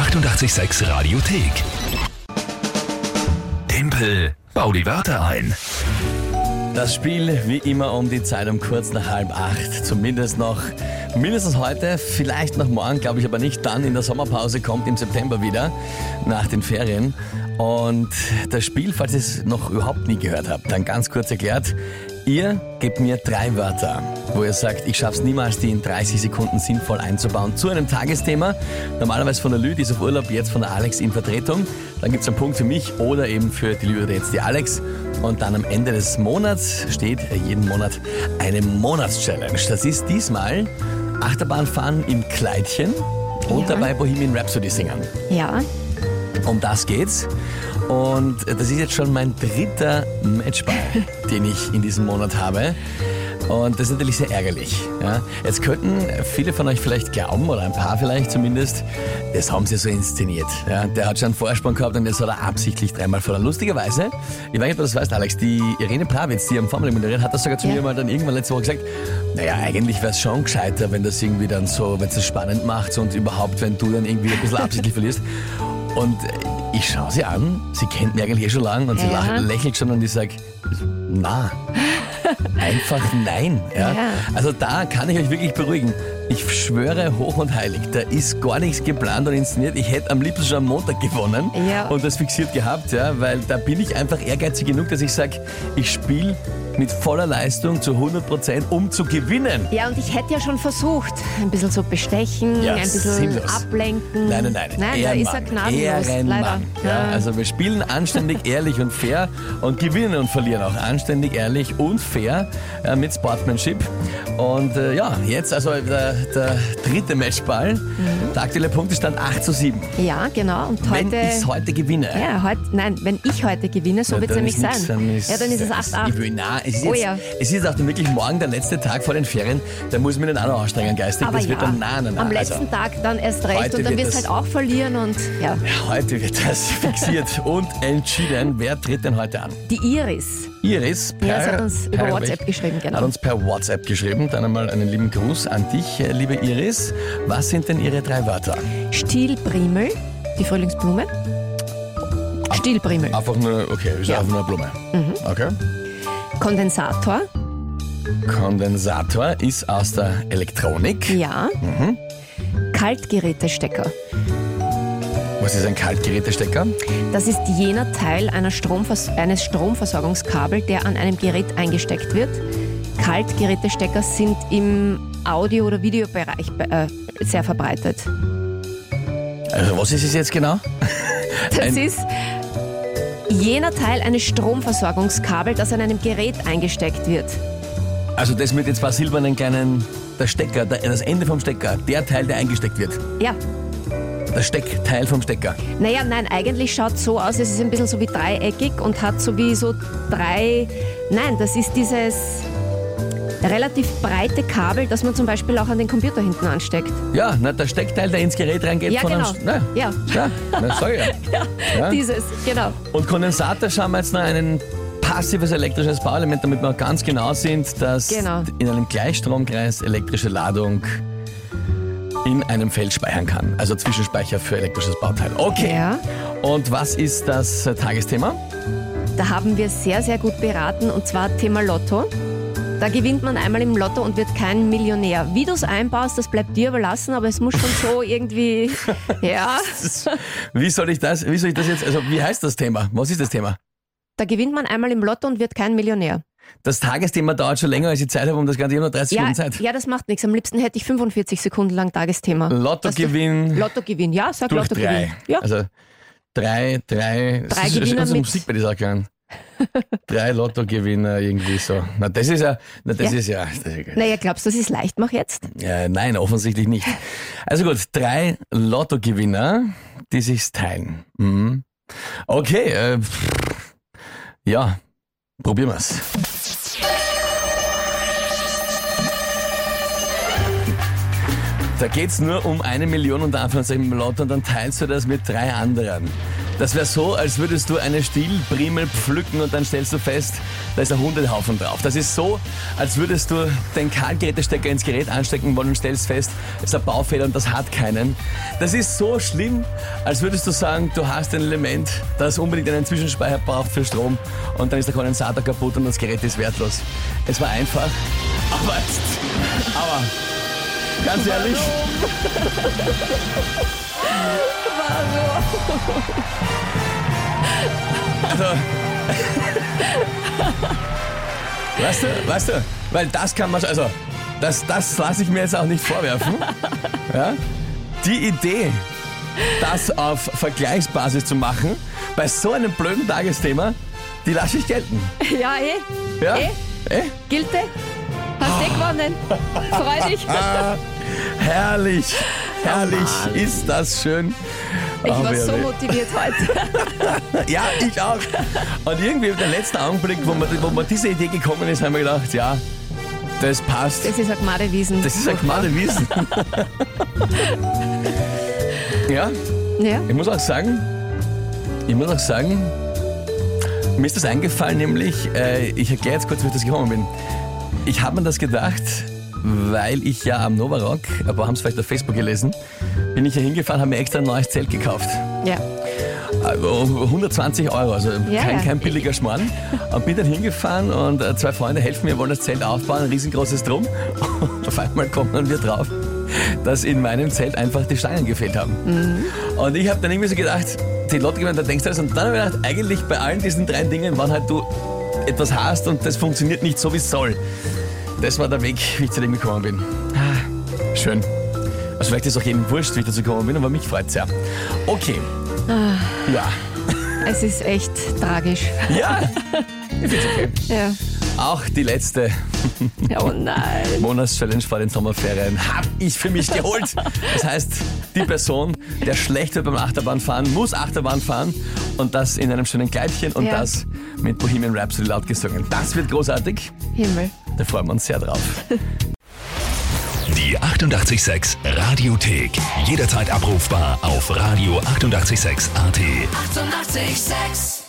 886 Radiothek. Tempel, bau die Wörter ein. Das Spiel wie immer um die Zeit um kurz nach halb acht. Zumindest noch, mindestens heute, vielleicht noch morgen, glaube ich aber nicht. Dann in der Sommerpause kommt im September wieder, nach den Ferien. Und das Spiel, falls ihr es noch überhaupt nie gehört habt, dann ganz kurz erklärt. Ihr gebt mir drei Wörter, wo ihr sagt, ich schaffe es niemals, die in 30 Sekunden sinnvoll einzubauen, zu einem Tagesthema. Normalerweise von der Lü, die ist auf Urlaub, jetzt von der Alex in Vertretung. Dann gibt es einen Punkt für mich oder eben für die Lü oder jetzt die Alex. Und dann am Ende des Monats steht jeden Monat eine Monatschallenge. Das ist diesmal Achterbahnfahren im Kleidchen und Ja. dabei Bohemian Rhapsody singen. Ja, Um das geht's. Und das ist jetzt schon mein dritter Matchball, den ich in diesem Monat habe. Und das ist natürlich sehr ärgerlich. Ja. Jetzt könnten viele von euch vielleicht glauben, oder ein paar vielleicht zumindest, das haben sie so inszeniert. Ja. Der hat schon einen Vorsprung gehabt und das hat er absichtlich dreimal verloren. Lustigerweise, ich weiß nicht, ob du das weißt, Alex, die Irene Pravitz, die am Formel moderiert, hat das sogar zu Ja. mir mal dann irgendwann letzte Woche gesagt, naja, eigentlich wäre es schon gescheiter, wenn das irgendwie dann so, wenn es spannend macht und überhaupt, wenn du dann irgendwie ein bisschen absichtlich verlierst. Und ich schaue sie an, sie kennt mich eigentlich eh schon lange und sie Ja. lach- lächelt schon und ich sage, na, einfach nein. Ja? Ja. Also da kann ich euch wirklich beruhigen. Ich schwöre hoch und heilig, da ist gar nichts geplant und inszeniert. Ich hätte am liebsten schon am Montag gewonnen Ja. und das fixiert gehabt, ja, weil da bin ich einfach ehrgeizig genug, dass ich sage, ich spiele mit voller Leistung zu 100 Prozent, um zu gewinnen. ja, und ich hätte ja schon versucht, ein bisschen so bestechen, Ja, ein bisschen sinnlos. ablenken. Nein, nein, nein. Nein, da ist er gnadenlos, Ehrenmann. leider. Ja, also wir spielen anständig, ehrlich und fair und gewinnen und verlieren auch anständig, ehrlich und fair äh, mit Sportsmanship. Und äh, ja, jetzt also der, der dritte Matchball. Mhm. Der aktuelle Punktestand 8 zu 7. ja, genau. Und Wenn heute. ich heute gewinne. ja, heute, nein, wenn ich heute gewinne, so Ja, wird es nämlich sein. dann ist- ja, dann ist es dann 8-8. Nein, es ist, Oh jetzt, ja. es ist auch dann wirklich morgen der letzte Tag vor den Ferien. Da muss ich mich dann auch noch anstrengen geistig. Aber das ja, wird dann nein, nein, nein. am also, letzten Tag dann erst recht und dann wird wirst du das- halt auch verlieren und ja. heute wird das fixiert und entschieden. Wer tritt denn heute an? Die Iris. Iris per, Ja, sie hat uns über per- WhatsApp geschrieben, genau. Hat uns per WhatsApp geschrieben. Dann einmal einen lieben Gruß an dich, äh, liebe Iris. Was sind denn Ihre drei Wörter? Stielprimel, die Frühlingsblume. Stielprimel. Einfach nur, okay, ist Ja. einfach nur eine Blume. Mhm. Okay. Kondensator. Kondensator ist aus der Elektronik. Ja. Mhm. Kaltgerätestecker. Was ist ein Kaltgerätestecker? Das ist jener Teil Stromvers eines Stromversorgungskabels, der an einem Gerät eingesteckt wird. Kaltgerätestecker sind im Audio- oder Videobereich be- äh, sehr verbreitet. Also was ist es jetzt genau? Das Ein- ist jener Teil eines Stromversorgungskabels, das an einem Gerät eingesteckt wird. Also das mit den zwei silbernen kleinen, der Stecker, der, das Ende vom Stecker, der Teil, der eingesteckt wird. Ja, Der Steckteil vom Stecker. naja, nein, eigentlich schaut es so aus, es ist ein bisschen so wie dreieckig und hat so wie so drei, nein, das ist dieses relativ breite Kabel, das man zum Beispiel auch an den Computer hinten ansteckt. Ja, na, der Steckteil, der ins Gerät reingeht Ja, von genau. einem... Na, Ja, ja, na, ich ja. ja. dieses, genau. Und Kondensator schauen wir jetzt noch ein passives elektrisches Bauelement, damit wir ganz genau sind, dass Genau. in einem Gleichstromkreis elektrische Ladung in einem Feld speichern kann. Also Zwischenspeicher für elektrisches Bauteil. Okay. Ja. Und was ist das Tagesthema? Da haben wir sehr, sehr gut beraten und zwar Thema Lotto. Da gewinnt man einmal im Lotto und wird kein Millionär. Wie du es einbaust, das bleibt dir überlassen, aber es muss schon so irgendwie, ja, Wie soll ich das, wie soll ich das jetzt, also wie heißt das Thema? Was ist das Thema? da gewinnt man einmal im Lotto und wird kein Millionär. Das Tagesthema dauert schon länger, als ich Zeit habe, um das Ganze. Ich habe noch 30 Ja, Sekunden Zeit. ja, das macht nichts. Am liebsten hätte ich 45 Sekunden lang Tagesthema. Lottogewinn Lottogewinn, ja, sag Lottogewinn. drei. Ja, Also drei, drei, Drei das ist- Gewinner also Musik bei dieser Sache. Drei Lottogewinner irgendwie so. Na, das ist ja, na, das Ja. ist ja, das ist ja, naja, glaubst du, das ist leicht? Mach jetzt. ja, nein, offensichtlich nicht. Also gut, drei Lottogewinner, die sich's teilen. Mhm. Okay, äh, ja, probieren wir's. Da geht's nur um eine Million unter Anführungszeichen im Lotto und dann teilst du das mit drei anderen. Das wäre so, als würdest du eine Stielprimel pflücken und dann stellst du fest, da ist ein Hundehaufen drauf. Das ist so, als würdest du den Kahlgerätestecker ins Gerät anstecken wollen und stellst fest, es ist ein Baufehler und das hat keinen. Das ist so schlimm, als würdest du sagen, du hast ein Element, das unbedingt einen Zwischenspeicher braucht für Strom und dann ist der Kondensator kaputt und das Gerät ist wertlos. Es war einfach, aber, aber ganz ehrlich, Also. weißt du, weißt du, weil das kann man, also, das, das lasse ich mir jetzt auch nicht vorwerfen. Ja? Die Idee, das auf Vergleichsbasis zu machen, bei so einem blöden Tagesthema, die lasse ich gelten. Ja, eh. Ja? Eh? Eh? Gilte? Hast eh gewonnen. Freu dich. Herrlich, herrlich, Mann. ist das schön. Ich Oh, war so motiviert heute. Ja, ich auch. Und irgendwie der letzte Augenblick, wo man, wo man diese Idee gekommen ist, haben wir gedacht, ja, das passt. Das ist ein Gmadewiesen. Das ist ein Gmade Wiesen. ja, Ja. ich muss auch sagen, ich muss auch sagen, mir ist das eingefallen, nämlich, äh, ich erkläre jetzt kurz, wie ich das gekommen bin. Ich habe mir das gedacht, weil ich ja am Novarock, aber haben es vielleicht auf Facebook gelesen, bin ich hier hingefahren, habe mir extra ein neues Zelt gekauft. Ja. Also 120 Euro, also Ja, kein, ja. kein billiger Schmarrn. Und bin dann hingefahren und äh, zwei Freunde helfen mir, wollen das Zelt aufbauen, ein riesengroßes Drum. Und auf einmal kommen wir drauf, dass in meinem Zelt einfach die Stangen gefehlt haben. Mhm. Und ich habe dann irgendwie so gedacht, die Leute gemeint, da denkst du das. Und dann habe ich gedacht, eigentlich bei allen diesen drei Dingen, wann halt du etwas hast und das funktioniert nicht so, wie es soll. Das war der Weg, wie ich zu dem gekommen bin. Ah, Schön. Also vielleicht ist auch jedem wurscht, wie ich dazu gekommen bin, aber mich freut sehr. Okay. Ah. Ja. Es ist echt tragisch. Ja, ich find's okay. Ja. Auch die letzte Oh nein. Monatschallenge vor den Sommerferien habe ich für mich geholt. Das heißt, die Person, der schlecht wird beim Achterbahnfahren, muss Achterbahn fahren und das in einem schönen Kleidchen und Ja. das mit Bohemian Rhapsody laut gesungen. Das wird großartig. Himmel. Da freuen wir uns sehr drauf. Die 886 Radiothek. Jederzeit abrufbar auf radio886.at. 886! 886